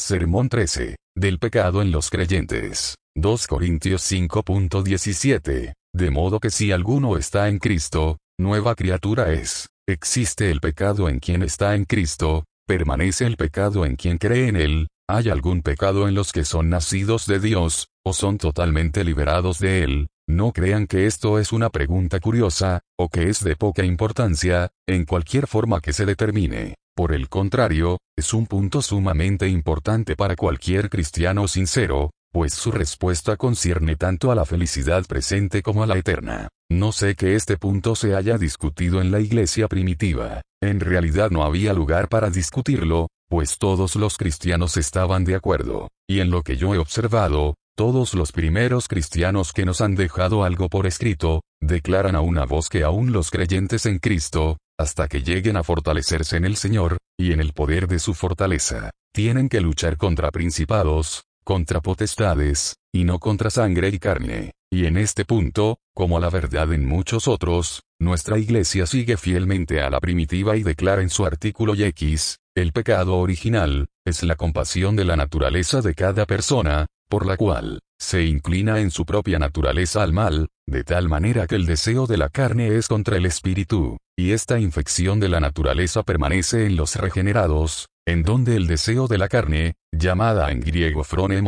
Sermón 13. Del pecado en los creyentes. 2 Corintios 5.17. De modo que si alguno está en Cristo, nueva criatura es. Existe el pecado en quien está en Cristo, permanece el pecado en quien cree en él, hay algún pecado en los que son nacidos de Dios, o son totalmente liberados de él, no crean que esto es una pregunta curiosa, o que es de poca importancia, en cualquier forma que se determine. Por el contrario, es un punto sumamente importante para cualquier cristiano sincero, pues su respuesta concierne tanto a la felicidad presente como a la eterna. No sé que este punto se haya discutido en la iglesia primitiva. En realidad no había lugar para discutirlo, pues todos los cristianos estaban de acuerdo. Y en lo que yo he observado, todos los primeros cristianos que nos han dejado algo por escrito, declaran a una voz que aún los creyentes en Cristo, hasta que lleguen a fortalecerse en el Señor, y en el poder de su fortaleza, tienen que luchar contra principados, contra potestades, y no contra sangre y carne. Y en este punto, como la verdad en muchos otros, nuestra iglesia sigue fielmente a la primitiva y declara en su artículo X, el pecado original, es la compasión de la naturaleza de cada persona, por la cual, se inclina en su propia naturaleza al mal, de tal manera que el deseo de la carne es contra el espíritu, y esta infección de la naturaleza permanece en los regenerados, en donde el deseo de la carne, llamada en griego frone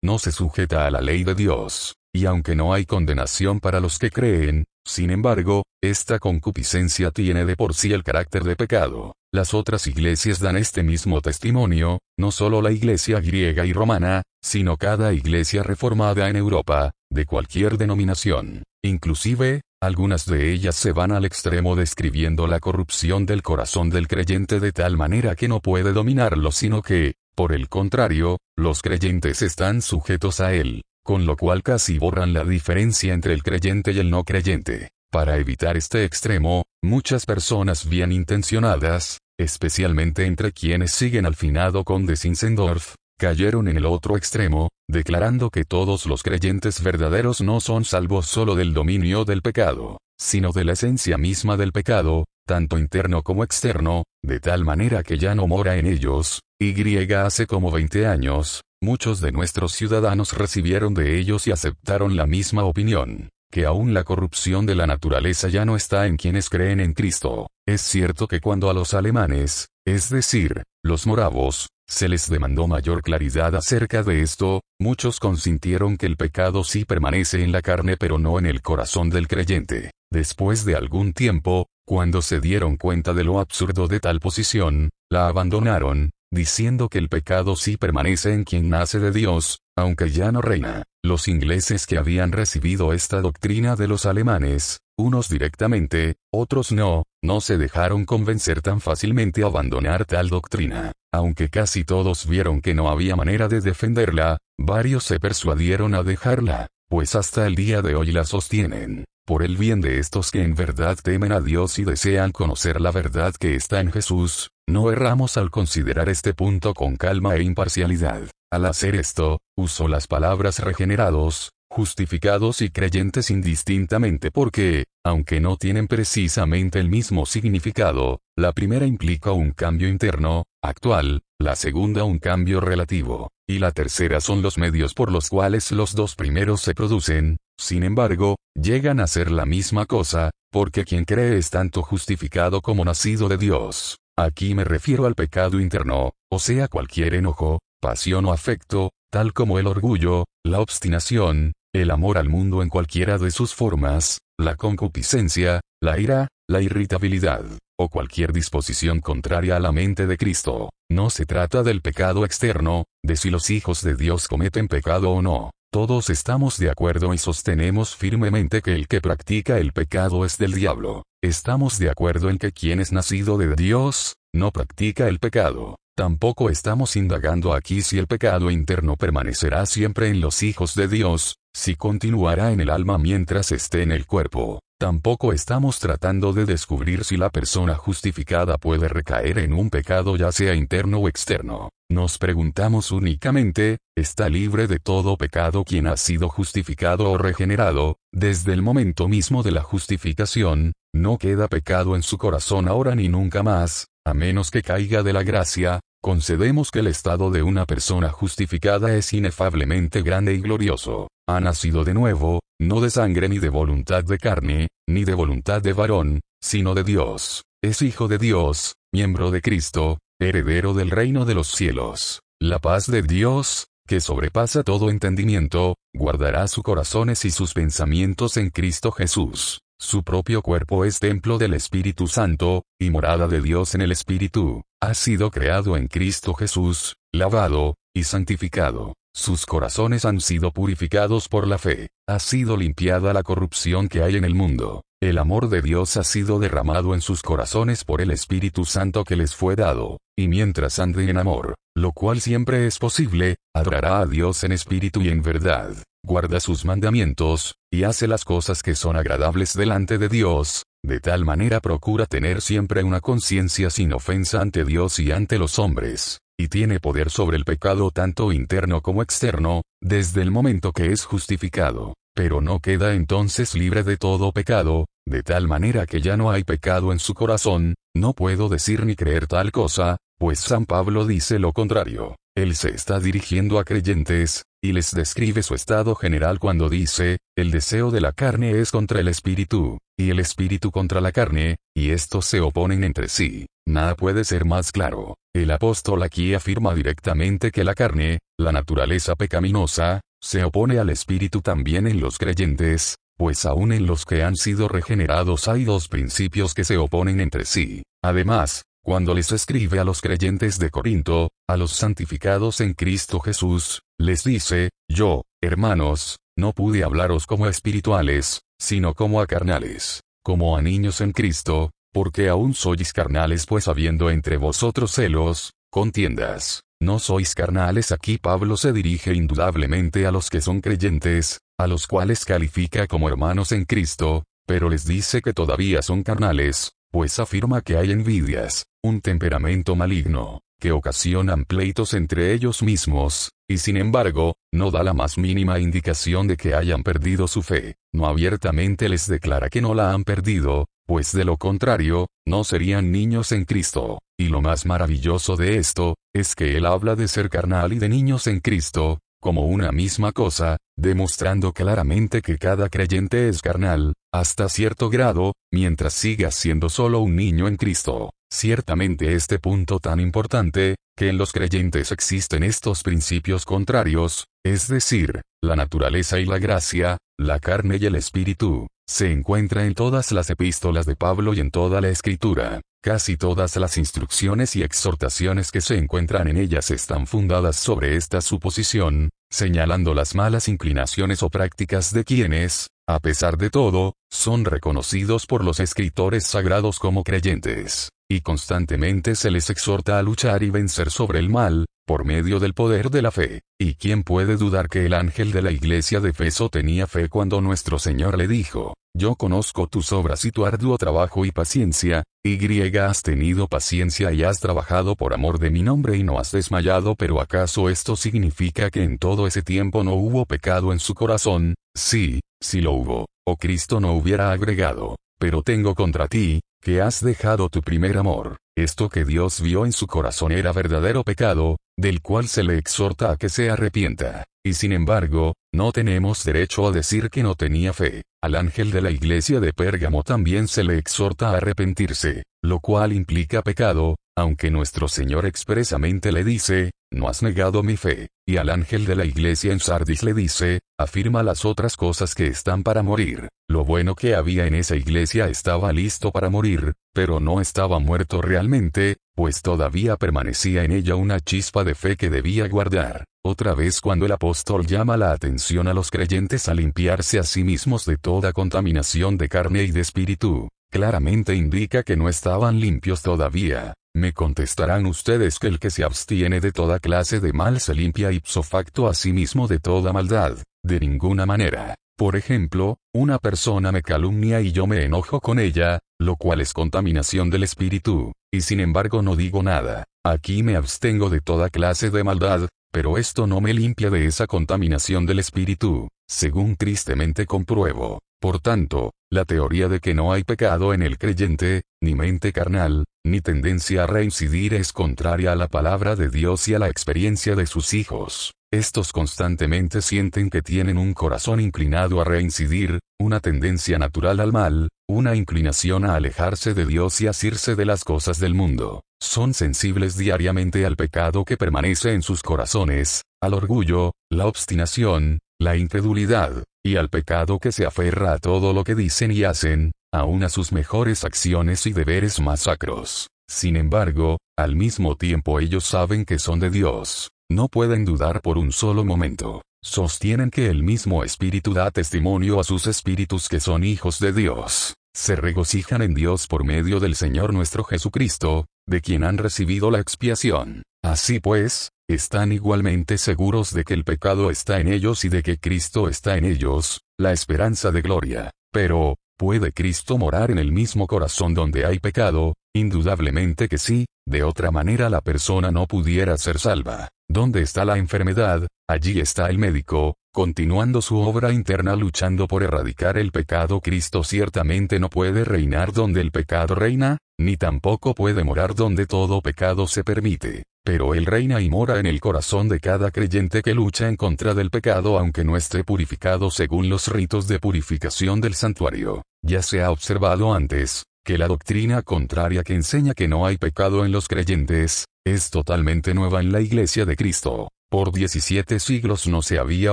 no se sujeta a la ley de Dios, y aunque no hay condenación para los que creen, sin embargo, esta concupiscencia tiene de por sí el carácter de pecado. Las otras iglesias dan este mismo testimonio, no solo la iglesia griega y romana, sino cada iglesia reformada en Europa, de cualquier denominación. Inclusive, algunas de ellas se van al extremo describiendo la corrupción del corazón del creyente de tal manera que no puede dominarlo sino que, por el contrario, los creyentes están sujetos a él, con lo cual casi borran la diferencia entre el creyente y el no creyente. Para evitar este extremo, muchas personas bien intencionadas, especialmente entre quienes siguen al finado conde Zinzendorf, cayeron en el otro extremo, declarando que todos los creyentes verdaderos no son salvos solo del dominio del pecado, sino de la esencia misma del pecado, tanto interno como externo, de tal manera que ya no mora en ellos, y hace como 20 años, muchos de nuestros ciudadanos recibieron de ellos y aceptaron la misma opinión que aún la corrupción de la naturaleza ya no está en quienes creen en Cristo. Es cierto que cuando a los alemanes, es decir, los moravos, se les demandó mayor claridad acerca de esto, muchos consintieron que el pecado sí permanece en la carne pero no en el corazón del creyente. Después de algún tiempo, cuando se dieron cuenta de lo absurdo de tal posición, la abandonaron, diciendo que el pecado sí permanece en quien nace de Dios, aunque ya no reina. Los ingleses que habían recibido esta doctrina de los alemanes, unos directamente, otros no, no se dejaron convencer tan fácilmente a abandonar tal doctrina. Aunque casi todos vieron que no había manera de defenderla, varios se persuadieron a dejarla, pues hasta el día de hoy la sostienen. Por el bien de estos que en verdad temen a Dios y desean conocer la verdad que está en Jesús, no erramos al considerar este punto con calma e imparcialidad. Al hacer esto, usó las palabras regenerados, justificados y creyentes indistintamente porque, aunque no tienen precisamente el mismo significado, la primera implica un cambio interno, actual, la segunda un cambio relativo, y la tercera son los medios por los cuales los dos primeros se producen, sin embargo, llegan a ser la misma cosa, porque quien cree es tanto justificado como nacido de Dios. Aquí me refiero al pecado interno, o sea cualquier enojo, pasión o afecto, tal como el orgullo, la obstinación, el amor al mundo en cualquiera de sus formas, la concupiscencia, la ira, la irritabilidad, o cualquier disposición contraria a la mente de Cristo. No se trata del pecado externo, de si los hijos de Dios cometen pecado o no. Todos estamos de acuerdo y sostenemos firmemente que el que practica el pecado es del diablo. Estamos de acuerdo en que quien es nacido de Dios, no practica el pecado. Tampoco estamos indagando aquí si el pecado interno permanecerá siempre en los hijos de Dios, si continuará en el alma mientras esté en el cuerpo. Tampoco estamos tratando de descubrir si la persona justificada puede recaer en un pecado ya sea interno o externo. Nos preguntamos únicamente, ¿está libre de todo pecado quien ha sido justificado o regenerado? Desde el momento mismo de la justificación, no queda pecado en su corazón ahora ni nunca más, a menos que caiga de la gracia, concedemos que el estado de una persona justificada es inefablemente grande y glorioso. Ha nacido de nuevo, no de sangre ni de voluntad de carne, ni de voluntad de varón, sino de Dios. Es hijo de Dios, miembro de Cristo, heredero del reino de los cielos. La paz de Dios, que sobrepasa todo entendimiento, guardará sus corazones y sus pensamientos en Cristo Jesús. Su propio cuerpo es templo del Espíritu Santo, y morada de Dios en el Espíritu. Ha sido creado en Cristo Jesús, lavado, y santificado. Sus corazones han sido purificados por la fe. Ha sido limpiada la corrupción que hay en el mundo. El amor de Dios ha sido derramado en sus corazones por el Espíritu Santo que les fue dado, y mientras ande en amor, lo cual siempre es posible, adorará a Dios en espíritu y en verdad guarda sus mandamientos, y hace las cosas que son agradables delante de Dios, de tal manera procura tener siempre una conciencia sin ofensa ante Dios y ante los hombres, y tiene poder sobre el pecado tanto interno como externo, desde el momento que es justificado, pero no queda entonces libre de todo pecado, de tal manera que ya no hay pecado en su corazón, no puedo decir ni creer tal cosa, pues San Pablo dice lo contrario. Él se está dirigiendo a creyentes, y les describe su estado general cuando dice, el deseo de la carne es contra el espíritu, y el espíritu contra la carne, y estos se oponen entre sí. Nada puede ser más claro. El apóstol aquí afirma directamente que la carne, la naturaleza pecaminosa, se opone al espíritu también en los creyentes, pues aún en los que han sido regenerados hay dos principios que se oponen entre sí. Además, cuando les escribe a los creyentes de Corinto, a los santificados en Cristo Jesús, les dice, yo, hermanos, no pude hablaros como espirituales, sino como a carnales, como a niños en Cristo, porque aún sois carnales pues habiendo entre vosotros celos, contiendas. No sois carnales aquí Pablo se dirige indudablemente a los que son creyentes, a los cuales califica como hermanos en Cristo, pero les dice que todavía son carnales, pues afirma que hay envidias, un temperamento maligno, que ocasionan pleitos entre ellos mismos, y sin embargo, no da la más mínima indicación de que hayan perdido su fe, no abiertamente les declara que no la han perdido, pues de lo contrario, no serían niños en Cristo, y lo más maravilloso de esto, es que él habla de ser carnal y de niños en Cristo, como una misma cosa, demostrando claramente que cada creyente es carnal, hasta cierto grado, mientras siga siendo solo un niño en Cristo. Ciertamente este punto tan importante, que en los creyentes existen estos principios contrarios, es decir, la naturaleza y la gracia, la carne y el espíritu, se encuentra en todas las epístolas de Pablo y en toda la escritura. Casi todas las instrucciones y exhortaciones que se encuentran en ellas están fundadas sobre esta suposición, señalando las malas inclinaciones o prácticas de quienes, a pesar de todo, son reconocidos por los escritores sagrados como creyentes, y constantemente se les exhorta a luchar y vencer sobre el mal, por medio del poder de la fe. ¿Y quién puede dudar que el ángel de la iglesia de Feso tenía fe cuando nuestro Señor le dijo, yo conozco tus obras y tu arduo trabajo y paciencia, y has tenido paciencia y has trabajado por amor de mi nombre y no has desmayado, pero ¿acaso esto significa que en todo ese tiempo no hubo pecado en su corazón? Sí, sí lo hubo, o Cristo no hubiera agregado, pero tengo contra ti, que has dejado tu primer amor. Esto que Dios vio en su corazón era verdadero pecado, del cual se le exhorta a que se arrepienta. Y sin embargo, no tenemos derecho a decir que no tenía fe. Al ángel de la iglesia de Pérgamo también se le exhorta a arrepentirse, lo cual implica pecado, aunque nuestro Señor expresamente le dice, no has negado mi fe, y al ángel de la iglesia en Sardis le dice, afirma las otras cosas que están para morir. Lo bueno que había en esa iglesia estaba listo para morir, pero no estaba muerto realmente, pues todavía permanecía en ella una chispa de fe que debía guardar. Otra vez cuando el apóstol llama la atención a los creyentes a limpiarse a sí mismos de toda contaminación de carne y de espíritu, claramente indica que no estaban limpios todavía. Me contestarán ustedes que el que se abstiene de toda clase de mal se limpia ipso facto a sí mismo de toda maldad. De ninguna manera. Por ejemplo, una persona me calumnia y yo me enojo con ella, lo cual es contaminación del espíritu, y sin embargo no digo nada. Aquí me abstengo de toda clase de maldad, pero esto no me limpia de esa contaminación del espíritu, según tristemente compruebo. Por tanto, la teoría de que no hay pecado en el creyente, ni mente carnal, ni tendencia a reincidir es contraria a la palabra de Dios y a la experiencia de sus hijos. Estos constantemente sienten que tienen un corazón inclinado a reincidir, una tendencia natural al mal, una inclinación a alejarse de Dios y asirse de las cosas del mundo. Son sensibles diariamente al pecado que permanece en sus corazones, al orgullo, la obstinación, la incredulidad, y al pecado que se aferra a todo lo que dicen y hacen, aun a sus mejores acciones y deberes más sacros. Sin embargo, al mismo tiempo ellos saben que son de Dios. No pueden dudar por un solo momento. Sostienen que el mismo Espíritu da testimonio a sus espíritus que son hijos de Dios. Se regocijan en Dios por medio del Señor nuestro Jesucristo, de quien han recibido la expiación. Así pues, están igualmente seguros de que el pecado está en ellos y de que Cristo está en ellos, la esperanza de gloria. Pero, ¿puede Cristo morar en el mismo corazón donde hay pecado? Indudablemente que sí, de otra manera la persona no pudiera ser salva. ¿Dónde está la enfermedad? Allí está el médico, continuando su obra interna luchando por erradicar el pecado. Cristo ciertamente no puede reinar donde el pecado reina, ni tampoco puede morar donde todo pecado se permite pero Él reina y mora en el corazón de cada creyente que lucha en contra del pecado aunque no esté purificado según los ritos de purificación del santuario. Ya se ha observado antes, que la doctrina contraria que enseña que no hay pecado en los creyentes, es totalmente nueva en la Iglesia de Cristo. Por 17 siglos no se había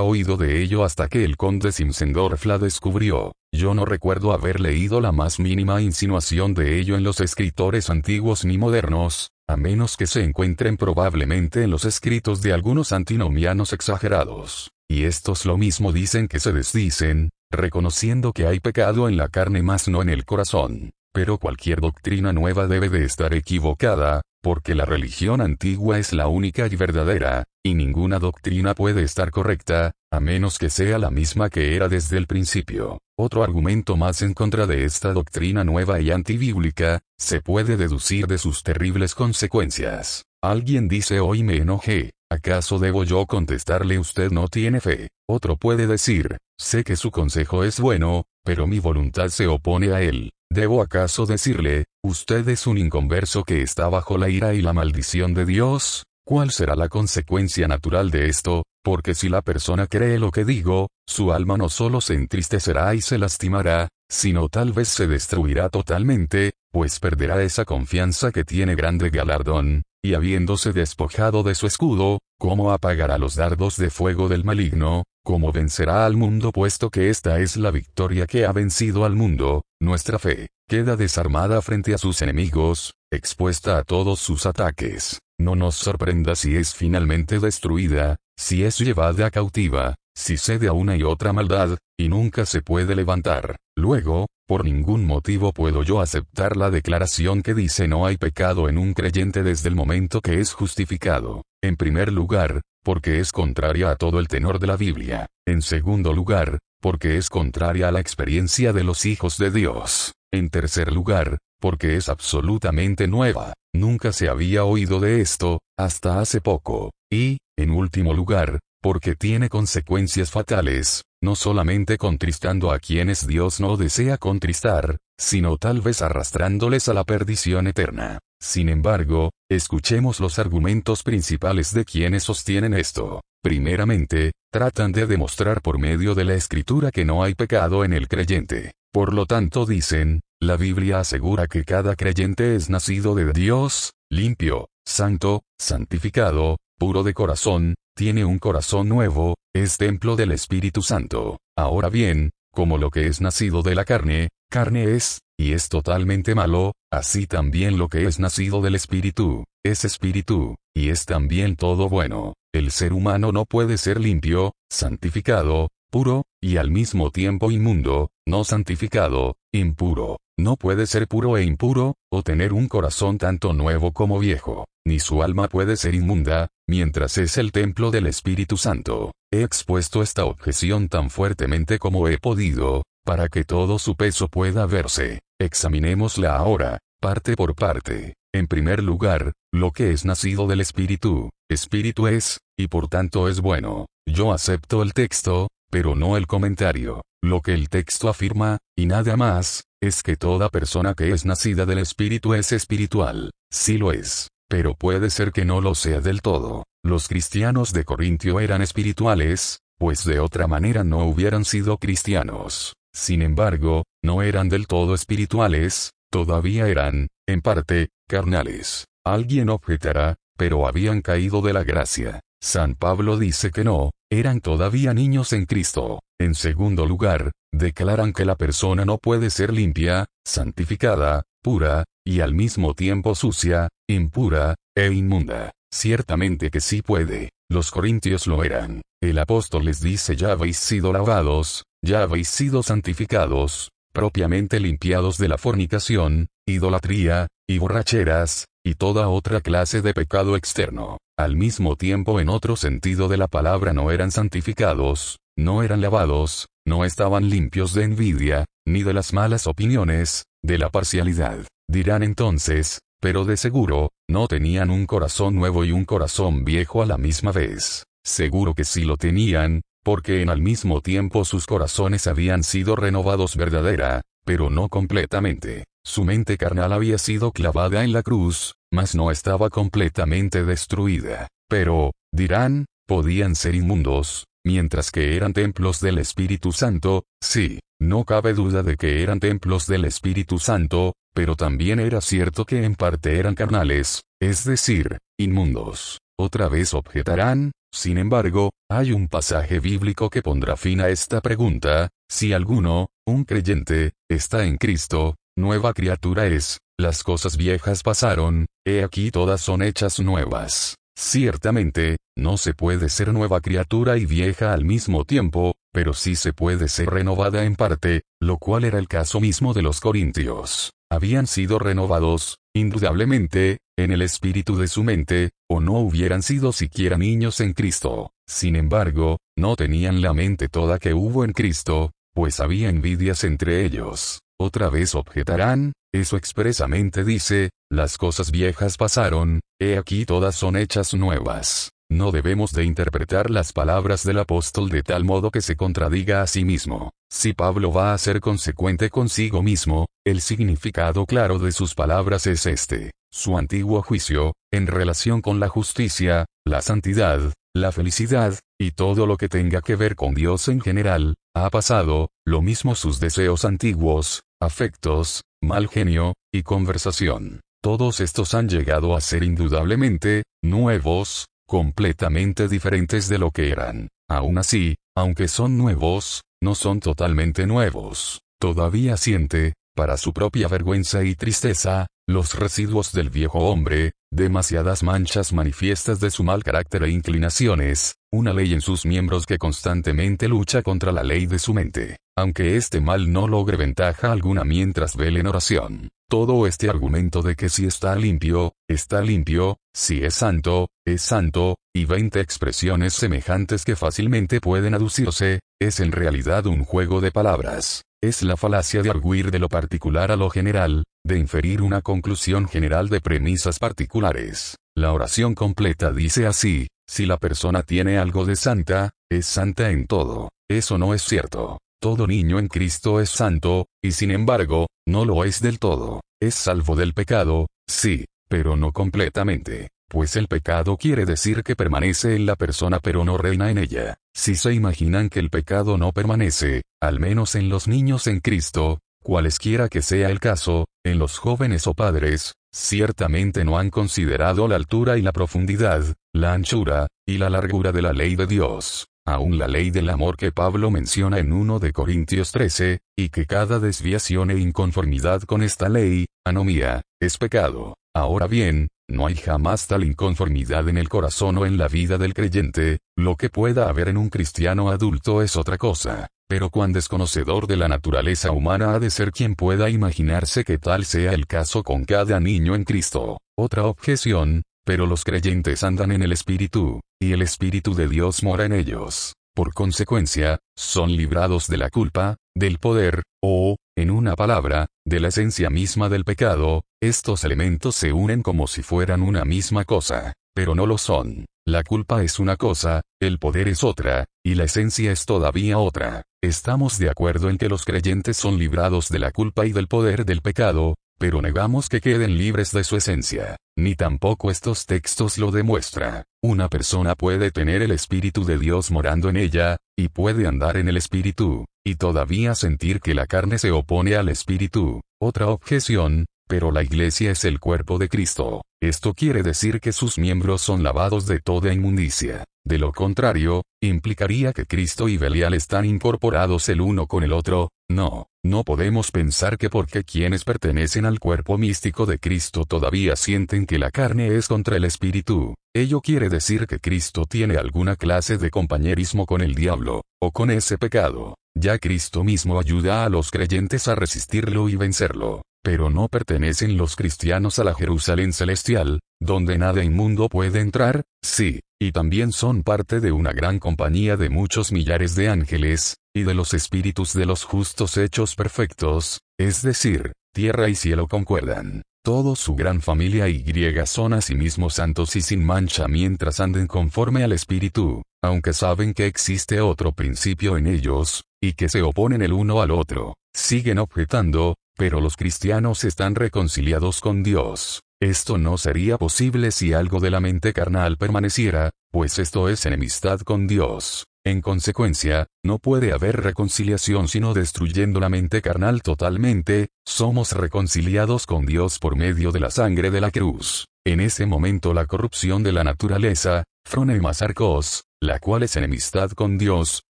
oído de ello hasta que el conde Simsendorf la descubrió. Yo no recuerdo haber leído la más mínima insinuación de ello en los escritores antiguos ni modernos, a menos que se encuentren probablemente en los escritos de algunos antinomianos exagerados. Y estos lo mismo dicen que se desdicen, reconociendo que hay pecado en la carne más no en el corazón. Pero cualquier doctrina nueva debe de estar equivocada, porque la religión antigua es la única y verdadera, y ninguna doctrina puede estar correcta, a menos que sea la misma que era desde el principio. Otro argumento más en contra de esta doctrina nueva y antibíblica, se puede deducir de sus terribles consecuencias. Alguien dice hoy me enojé, ¿acaso debo yo contestarle usted no tiene fe? Otro puede decir, sé que su consejo es bueno, pero mi voluntad se opone a él. ¿Debo acaso decirle, usted es un inconverso que está bajo la ira y la maldición de Dios? ¿Cuál será la consecuencia natural de esto? Porque si la persona cree lo que digo, su alma no solo se entristecerá y se lastimará, sino tal vez se destruirá totalmente, pues perderá esa confianza que tiene grande galardón, y habiéndose despojado de su escudo, ¿cómo apagará los dardos de fuego del maligno? ¿Cómo vencerá al mundo puesto que esta es la victoria que ha vencido al mundo? Nuestra fe, queda desarmada frente a sus enemigos, expuesta a todos sus ataques. No nos sorprenda si es finalmente destruida, si es llevada cautiva, si cede a una y otra maldad, y nunca se puede levantar. Luego, por ningún motivo puedo yo aceptar la declaración que dice no hay pecado en un creyente desde el momento que es justificado. En primer lugar, porque es contraria a todo el tenor de la Biblia. En segundo lugar, porque es contraria a la experiencia de los hijos de Dios. En tercer lugar, porque es absolutamente nueva. Nunca se había oído de esto, hasta hace poco. Y, en último lugar, porque tiene consecuencias fatales, no solamente contristando a quienes Dios no desea contristar, sino tal vez arrastrándoles a la perdición eterna. Sin embargo, escuchemos los argumentos principales de quienes sostienen esto. Primeramente, tratan de demostrar por medio de la escritura que no hay pecado en el creyente. Por lo tanto dicen, la Biblia asegura que cada creyente es nacido de Dios, limpio, santo, santificado, puro de corazón, tiene un corazón nuevo, es templo del Espíritu Santo. Ahora bien, como lo que es nacido de la carne, carne es, y es totalmente malo, así también lo que es nacido del Espíritu, es Espíritu, y es también todo bueno. El ser humano no puede ser limpio, santificado, puro, y al mismo tiempo inmundo, no santificado, impuro. No puede ser puro e impuro, o tener un corazón tanto nuevo como viejo, ni su alma puede ser inmunda, mientras es el templo del Espíritu Santo. He expuesto esta objeción tan fuertemente como he podido, para que todo su peso pueda verse. Examinémosla ahora, parte por parte. En primer lugar, lo que es nacido del Espíritu, Espíritu es, y por tanto es bueno. Yo acepto el texto, pero no el comentario. Lo que el texto afirma, y nada más, es que toda persona que es nacida del Espíritu es espiritual. Sí lo es. Pero puede ser que no lo sea del todo. Los cristianos de Corintio eran espirituales, pues de otra manera no hubieran sido cristianos. Sin embargo, no eran del todo espirituales, todavía eran, en parte, carnales. Alguien objetará, pero habían caído de la gracia. San Pablo dice que no, eran todavía niños en Cristo. En segundo lugar, declaran que la persona no puede ser limpia, santificada, pura, y al mismo tiempo sucia, impura, e inmunda. Ciertamente que sí puede. Los corintios lo eran. El apóstol les dice ya habéis sido lavados, ya habéis sido santificados, propiamente limpiados de la fornicación, idolatría, y borracheras, y toda otra clase de pecado externo. Al mismo tiempo en otro sentido de la palabra no eran santificados, no eran lavados, no estaban limpios de envidia, ni de las malas opiniones, de la parcialidad. Dirán entonces, pero de seguro, no tenían un corazón nuevo y un corazón viejo a la misma vez. Seguro que sí lo tenían, porque en al mismo tiempo sus corazones habían sido renovados verdadera, pero no completamente. Su mente carnal había sido clavada en la cruz, mas no estaba completamente destruida. Pero, dirán, podían ser inmundos, mientras que eran templos del Espíritu Santo, sí, no cabe duda de que eran templos del Espíritu Santo, pero también era cierto que en parte eran carnales, es decir, inmundos. Otra vez objetarán, sin embargo, hay un pasaje bíblico que pondrá fin a esta pregunta, si alguno, un creyente, está en Cristo, nueva criatura es, las cosas viejas pasaron, he aquí todas son hechas nuevas. Ciertamente, no se puede ser nueva criatura y vieja al mismo tiempo, pero sí se puede ser renovada en parte, lo cual era el caso mismo de los corintios. Habían sido renovados, indudablemente, en el espíritu de su mente, o no hubieran sido siquiera niños en Cristo. Sin embargo, no tenían la mente toda que hubo en Cristo, pues había envidias entre ellos. Otra vez objetarán, eso expresamente dice, las cosas viejas pasaron, he aquí todas son hechas nuevas. No debemos de interpretar las palabras del apóstol de tal modo que se contradiga a sí mismo. Si Pablo va a ser consecuente consigo mismo, el significado claro de sus palabras es este. Su antiguo juicio, en relación con la justicia, la santidad, la felicidad, y todo lo que tenga que ver con Dios en general, ha pasado, lo mismo sus deseos antiguos, afectos, mal genio, y conversación. Todos estos han llegado a ser indudablemente, nuevos, completamente diferentes de lo que eran. Aún así, aunque son nuevos, no son totalmente nuevos. Todavía siente, para su propia vergüenza y tristeza, los residuos del viejo hombre, demasiadas manchas manifiestas de su mal carácter e inclinaciones, una ley en sus miembros que constantemente lucha contra la ley de su mente, aunque este mal no logre ventaja alguna mientras vele en oración. Todo este argumento de que si está limpio, está limpio, si es santo, es santo, y veinte expresiones semejantes que fácilmente pueden aducirse, es en realidad un juego de palabras. Es la falacia de arguir de lo particular a lo general, de inferir una conclusión general de premisas particulares. La oración completa dice así, si la persona tiene algo de santa, es santa en todo. Eso no es cierto. Todo niño en Cristo es santo, y sin embargo, no lo es del todo. Es salvo del pecado, sí, pero no completamente. Pues el pecado quiere decir que permanece en la persona pero no reina en ella. Si se imaginan que el pecado no permanece, al menos en los niños en Cristo, cualesquiera que sea el caso, en los jóvenes o padres, ciertamente no han considerado la altura y la profundidad, la anchura, y la largura de la ley de Dios, aún la ley del amor que Pablo menciona en 1 de Corintios 13, y que cada desviación e inconformidad con esta ley, anomía, es pecado. Ahora bien, no hay jamás tal inconformidad en el corazón o en la vida del creyente, lo que pueda haber en un cristiano adulto es otra cosa. Pero cuán desconocedor de la naturaleza humana ha de ser quien pueda imaginarse que tal sea el caso con cada niño en Cristo. Otra objeción, pero los creyentes andan en el Espíritu, y el Espíritu de Dios mora en ellos. Por consecuencia, son librados de la culpa, del poder, o, en una palabra, de la esencia misma del pecado, estos elementos se unen como si fueran una misma cosa, pero no lo son. La culpa es una cosa, el poder es otra, y la esencia es todavía otra. Estamos de acuerdo en que los creyentes son librados de la culpa y del poder del pecado, pero negamos que queden libres de su esencia. Ni tampoco estos textos lo demuestra. Una persona puede tener el Espíritu de Dios morando en ella, y puede andar en el Espíritu, y todavía sentir que la carne se opone al Espíritu. Otra objeción, pero la iglesia es el cuerpo de Cristo. Esto quiere decir que sus miembros son lavados de toda inmundicia. De lo contrario, implicaría que Cristo y Belial están incorporados el uno con el otro. No, no podemos pensar que porque quienes pertenecen al cuerpo místico de Cristo todavía sienten que la carne es contra el espíritu. Ello quiere decir que Cristo tiene alguna clase de compañerismo con el diablo, o con ese pecado. Ya Cristo mismo ayuda a los creyentes a resistirlo y vencerlo. Pero no pertenecen los cristianos a la Jerusalén celestial, donde nada inmundo puede entrar, sí, y también son parte de una gran compañía de muchos millares de ángeles, y de los espíritus de los justos hechos perfectos, es decir, tierra y cielo concuerdan. Todos su gran familia y griega son asimismo santos y sin mancha mientras anden conforme al espíritu, aunque saben que existe otro principio en ellos, y que se oponen el uno al otro, siguen objetando, pero los cristianos están reconciliados con Dios. Esto no sería posible si algo de la mente carnal permaneciera, pues esto es enemistad con Dios. En consecuencia, no puede haber reconciliación sino destruyendo la mente carnal totalmente, somos reconciliados con Dios por medio de la sangre de la cruz. En ese momento la corrupción de la naturaleza, Fronemas Arcos, la cual es enemistad con Dios,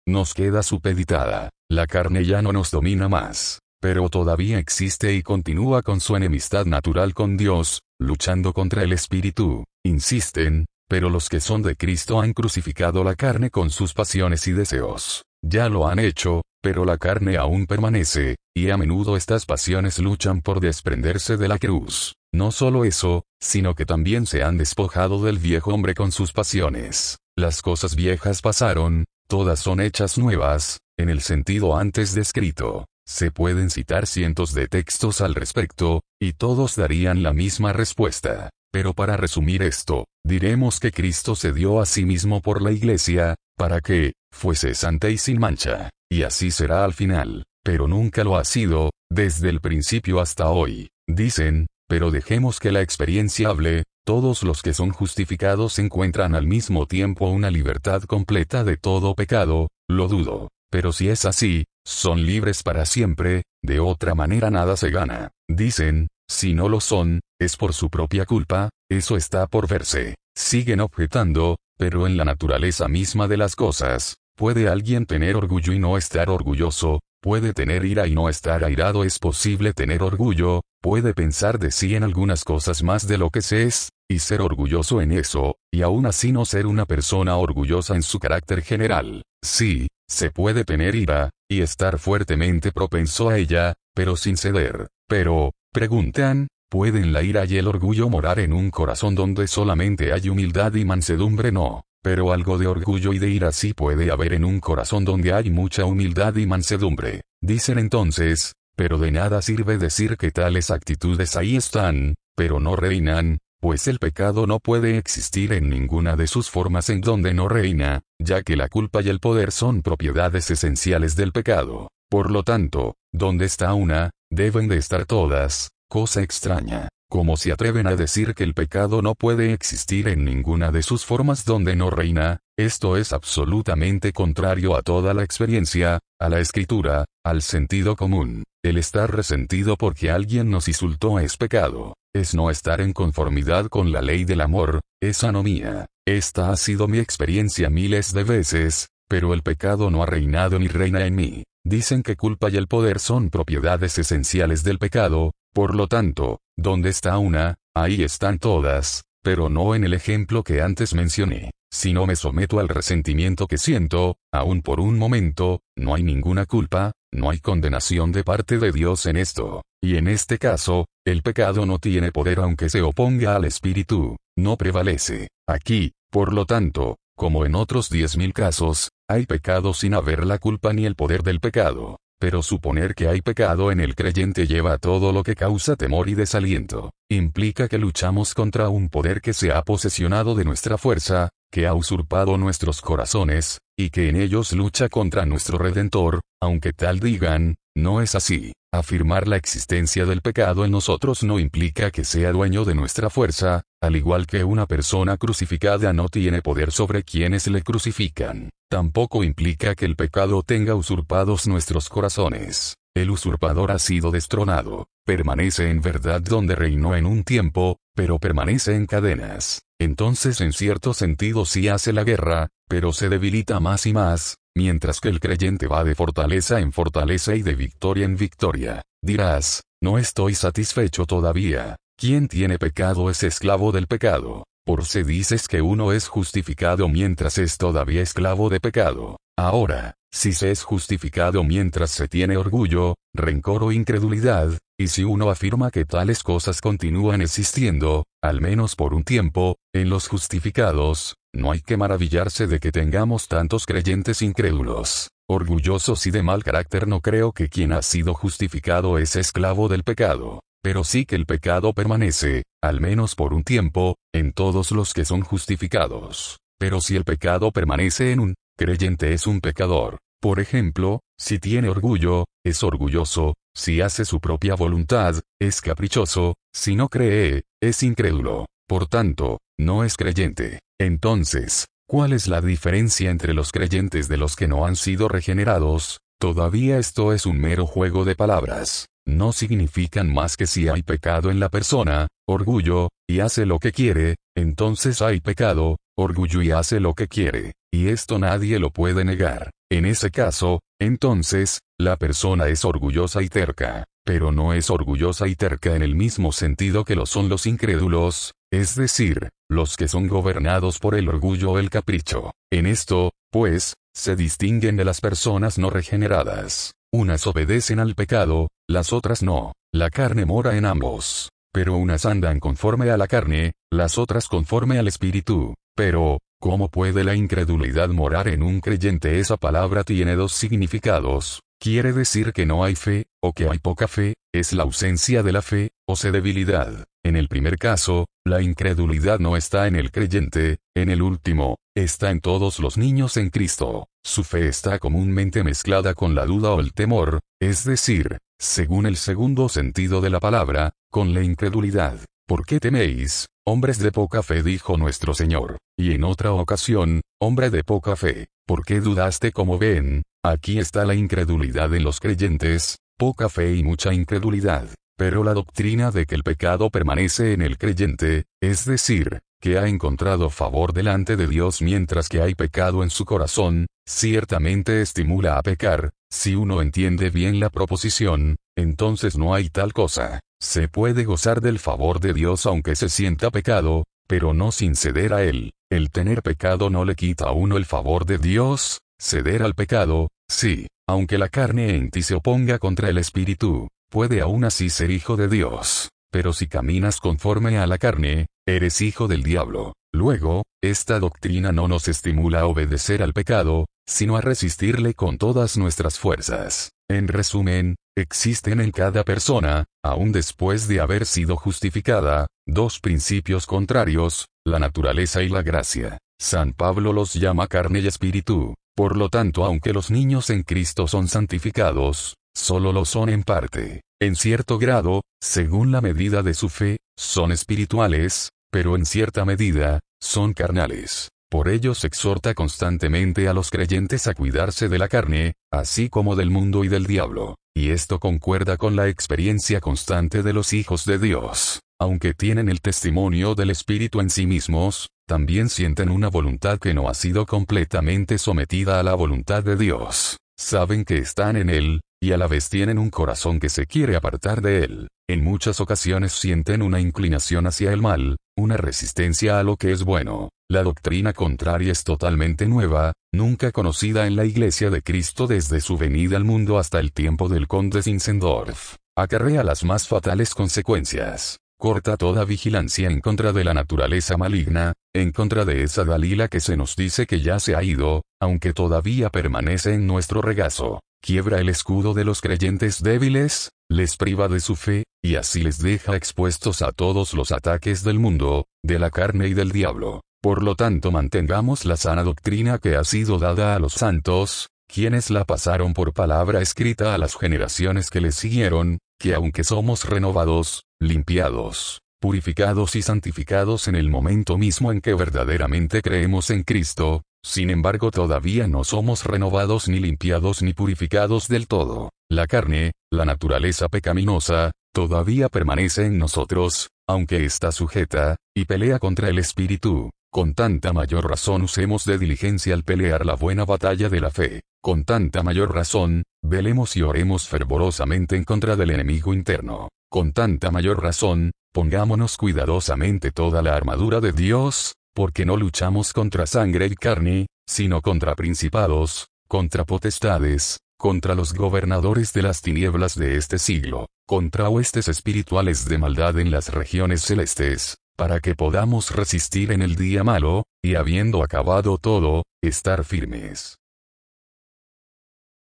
nos queda supeditada. La carne ya no nos domina más pero todavía existe y continúa con su enemistad natural con Dios, luchando contra el Espíritu, insisten, pero los que son de Cristo han crucificado la carne con sus pasiones y deseos. Ya lo han hecho, pero la carne aún permanece, y a menudo estas pasiones luchan por desprenderse de la cruz. No solo eso, sino que también se han despojado del viejo hombre con sus pasiones. Las cosas viejas pasaron, todas son hechas nuevas, en el sentido antes descrito. Se pueden citar cientos de textos al respecto, y todos darían la misma respuesta. Pero para resumir esto, diremos que Cristo se dio a sí mismo por la iglesia, para que, fuese santa y sin mancha, y así será al final, pero nunca lo ha sido, desde el principio hasta hoy. Dicen, pero dejemos que la experiencia hable, todos los que son justificados encuentran al mismo tiempo una libertad completa de todo pecado, lo dudo. Pero si es así, son libres para siempre, de otra manera nada se gana. Dicen, si no lo son, es por su propia culpa, eso está por verse. Siguen objetando, pero en la naturaleza misma de las cosas, puede alguien tener orgullo y no estar orgulloso, puede tener ira y no estar airado, es posible tener orgullo, puede pensar de sí en algunas cosas más de lo que se es, y ser orgulloso en eso, y aún así no ser una persona orgullosa en su carácter general. Sí, se puede tener ira, y estar fuertemente propenso a ella, pero sin ceder. Pero, preguntan, ¿pueden la ira y el orgullo morar en un corazón donde solamente hay humildad y mansedumbre? No. Pero algo de orgullo y de ira sí puede haber en un corazón donde hay mucha humildad y mansedumbre. Dicen entonces, pero de nada sirve decir que tales actitudes ahí están, pero no reinan, pues el pecado no puede existir en ninguna de sus formas en donde no reina, ya que la culpa y el poder son propiedades esenciales del pecado. Por lo tanto, donde está una, deben de estar todas, cosa extraña, como si atreven a decir que el pecado no puede existir en ninguna de sus formas donde no reina, esto es absolutamente contrario a toda la experiencia, a la escritura, al sentido común. El estar resentido porque alguien nos insultó es pecado es no estar en conformidad con la ley del amor, es anomía. Esta ha sido mi experiencia miles de veces, pero el pecado no ha reinado ni reina en mí. Dicen que culpa y el poder son propiedades esenciales del pecado, por lo tanto, donde está una, ahí están todas, pero no en el ejemplo que antes mencioné. Si no me someto al resentimiento que siento, aun por un momento, no hay ninguna culpa, no hay condenación de parte de Dios en esto. Y en este caso, el pecado no tiene poder aunque se oponga al espíritu, no prevalece. Aquí, por lo tanto, como en otros diez mil casos, hay pecado sin haber la culpa ni el poder del pecado. Pero suponer que hay pecado en el creyente lleva a todo lo que causa temor y desaliento. Implica que luchamos contra un poder que se ha posesionado de nuestra fuerza, que ha usurpado nuestros corazones, y que en ellos lucha contra nuestro Redentor, aunque tal digan, no es así. Afirmar la existencia del pecado en nosotros no implica que sea dueño de nuestra fuerza, al igual que una persona crucificada no tiene poder sobre quienes le crucifican. Tampoco implica que el pecado tenga usurpados nuestros corazones. El usurpador ha sido destronado, permanece en verdad donde reinó en un tiempo, pero permanece en cadenas. Entonces en cierto sentido sí hace la guerra, pero se debilita más y más, mientras que el creyente va de fortaleza en fortaleza y de victoria en victoria. Dirás, no estoy satisfecho todavía. Quien tiene pecado es esclavo del pecado. Por se dices que uno es justificado mientras es todavía esclavo de pecado. Ahora, si se es justificado mientras se tiene orgullo, rencor o incredulidad, y si uno afirma que tales cosas continúan existiendo, al menos por un tiempo, en los justificados, no hay que maravillarse de que tengamos tantos creyentes incrédulos, orgullosos y de mal carácter. No creo que quien ha sido justificado es esclavo del pecado, pero sí que el pecado permanece, al menos por un tiempo, en todos los que son justificados. Pero si el pecado permanece en un creyente es un pecador. Por ejemplo, si tiene orgullo, es orgulloso, si hace su propia voluntad, es caprichoso, si no cree, es incrédulo. Por tanto, no es creyente. Entonces, ¿cuál es la diferencia entre los creyentes de los que no han sido regenerados? Todavía esto es un mero juego de palabras. No significan más que si hay pecado en la persona, orgullo, y hace lo que quiere, entonces hay pecado, orgullo y hace lo que quiere, y esto nadie lo puede negar. En ese caso, entonces, la persona es orgullosa y terca, pero no es orgullosa y terca en el mismo sentido que lo son los incrédulos, es decir, los que son gobernados por el orgullo o el capricho. En esto, pues, se distinguen de las personas no regeneradas. Unas obedecen al pecado, las otras no. La carne mora en ambos. Pero unas andan conforme a la carne, las otras conforme al espíritu. Pero, ¿cómo puede la incredulidad morar en un creyente? Esa palabra tiene dos significados. Quiere decir que no hay fe, o que hay poca fe, es la ausencia de la fe, o se debilidad. En el primer caso, la incredulidad no está en el creyente, en el último, está en todos los niños en Cristo. Su fe está comúnmente mezclada con la duda o el temor, es decir, según el segundo sentido de la palabra, con la incredulidad. ¿Por qué teméis, hombres de poca fe? dijo nuestro Señor. Y en otra ocasión, hombre de poca fe, ¿por qué dudaste como ven? Aquí está la incredulidad en los creyentes, poca fe y mucha incredulidad. Pero la doctrina de que el pecado permanece en el creyente, es decir, que ha encontrado favor delante de Dios mientras que hay pecado en su corazón, ciertamente estimula a pecar, si uno entiende bien la proposición, entonces no hay tal cosa. Se puede gozar del favor de Dios aunque se sienta pecado, pero no sin ceder a él. El tener pecado no le quita a uno el favor de Dios, ceder al pecado, sí, aunque la carne en ti se oponga contra el espíritu, puede aún así ser hijo de Dios. Pero si caminas conforme a la carne, eres hijo del diablo. Luego, esta doctrina no nos estimula a obedecer al pecado, sino a resistirle con todas nuestras fuerzas. En resumen, existen en cada persona, aun después de haber sido justificada, dos principios contrarios, la naturaleza y la gracia. San Pablo los llama carne y espíritu. Por lo tanto, aunque los niños en Cristo son santificados, Solo lo son en parte. En cierto grado, según la medida de su fe, son espirituales, pero en cierta medida, son carnales. Por ello se exhorta constantemente a los creyentes a cuidarse de la carne, así como del mundo y del diablo. Y esto concuerda con la experiencia constante de los hijos de Dios. Aunque tienen el testimonio del Espíritu en sí mismos, también sienten una voluntad que no ha sido completamente sometida a la voluntad de Dios. Saben que están en Él, y a la vez tienen un corazón que se quiere apartar de él. En muchas ocasiones sienten una inclinación hacia el mal, una resistencia a lo que es bueno. La doctrina contraria es totalmente nueva, nunca conocida en la Iglesia de Cristo desde su venida al mundo hasta el tiempo del conde Zinzendorf. Acarrea las más fatales consecuencias. Corta toda vigilancia en contra de la naturaleza maligna, en contra de esa Dalila que se nos dice que ya se ha ido, aunque todavía permanece en nuestro regazo quiebra el escudo de los creyentes débiles, les priva de su fe, y así les deja expuestos a todos los ataques del mundo, de la carne y del diablo. Por lo tanto mantengamos la sana doctrina que ha sido dada a los santos, quienes la pasaron por palabra escrita a las generaciones que le siguieron, que aunque somos renovados, limpiados, purificados y santificados en el momento mismo en que verdaderamente creemos en Cristo, sin embargo todavía no somos renovados ni limpiados ni purificados del todo. La carne, la naturaleza pecaminosa, todavía permanece en nosotros, aunque está sujeta, y pelea contra el espíritu, con tanta mayor razón usemos de diligencia al pelear la buena batalla de la fe. Con tanta mayor razón, velemos y oremos fervorosamente en contra del enemigo interno. Con tanta mayor razón, pongámonos cuidadosamente toda la armadura de Dios, porque no luchamos contra sangre y carne, sino contra principados, contra potestades, contra los gobernadores de las tinieblas de este siglo, contra huestes espirituales de maldad en las regiones celestes para que podamos resistir en el día malo, y habiendo acabado todo, estar firmes.